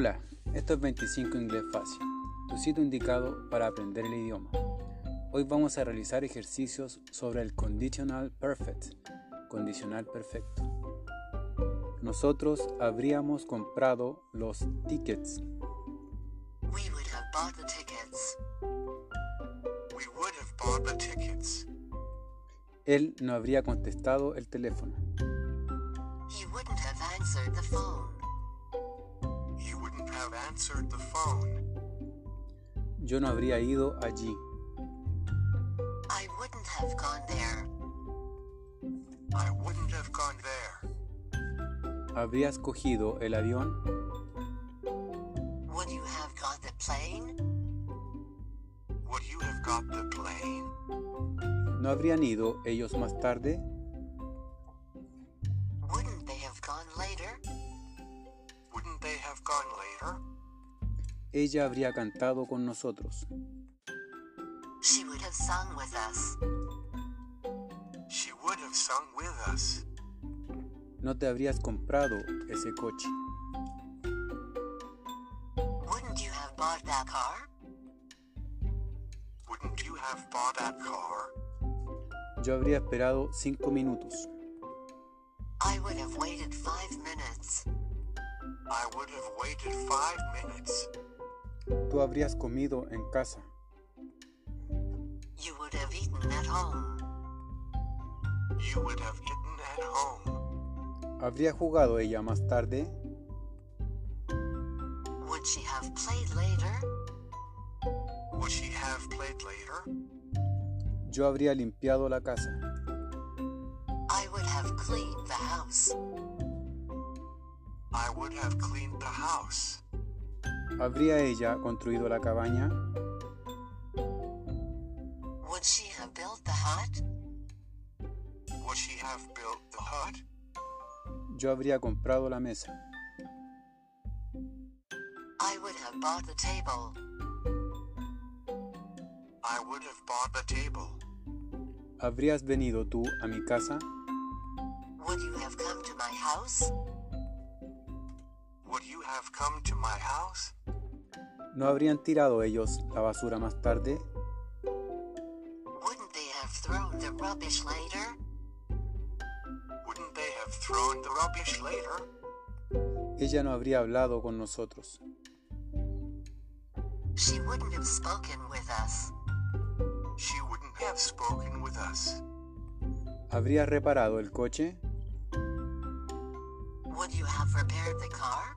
Hola, esto es 25 Inglés Fácil, tu sitio indicado para aprender el idioma. Hoy vamos a realizar ejercicios sobre el conditional perfect, condicional perfecto. Nosotros habríamos comprado los tickets. We would have bought the tickets. We would have bought the tickets. Él no habría contestado el teléfono. He wouldn't have answered the phone. Answered the phone. Yo no habría ido allí. I wouldn't have gone there. I wouldn't have gone there. ¿Habrías cogido el avión? Would you have got the plane? Would you have got the plane? ¿No habrían ido ellos más tarde? Wouldn't they have gone later? Wouldn't they have gone later? Ella habría cantado con nosotros. She would have sung with us. She would have sung with us. No te habrías comprado ese coche. Wouldn't you have bought that car? Wouldn't you have bought that car? Yo habría esperado cinco minutos. I would have waited five minutes. I would have waited five minutes. Tú habrías comido en casa. You would have eaten at home. You would have eaten at home. ¿Habría jugado ella más tarde? Would she have played later? Would she have played later? Yo habría limpiado la casa. I would have cleaned the house. I would have cleaned the house. ¿Habría ella construido la cabaña? Would she have built the hut? Would she have built the hut? Yo habría comprado la mesa. I would have bought the table. I would have bought the table. ¿Habrías venido tú a mi casa? Would you have come to my house? Would you have come to my house? ¿No habrían tirado ellos la basura más tarde? Ella no habría hablado con nosotros. She wouldn't have spoken with us. She wouldn't have spoken with us. ¿Habrías reparado el coche? Would you have repaired the car?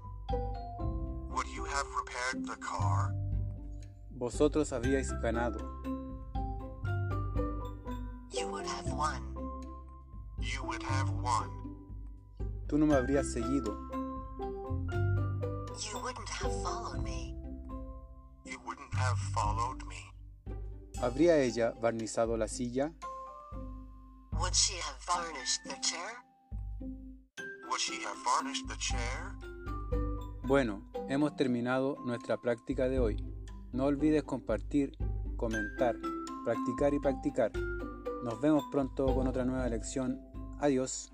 Would you have repaired the car? Vosotros habríais ganado. You would have won. You would have won. Tú no me habrías seguido. You wouldn't have followed me. You wouldn't have followed me. ¿Habría ella barnizado la silla? Would she have varnished the chair? Would she have varnished the chair? Bueno, hemos terminado nuestra práctica de hoy. No olvides compartir, comentar, practicar y practicar. Nos vemos pronto con otra nueva lección. Adiós.